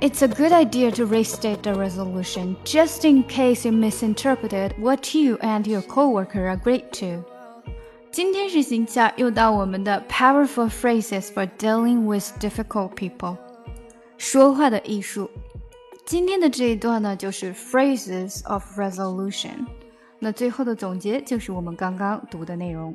It's a good idea to restate the resolution just in case you misinterpreted what you and your coworker agreed to. 今天是星期二，又到我们的 powerful phrases for dealing with difficult people，说话的艺术。今天的这一段呢，就是 phrases of resolution。那最后的总结就是我们刚刚读的内容。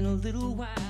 in a little while.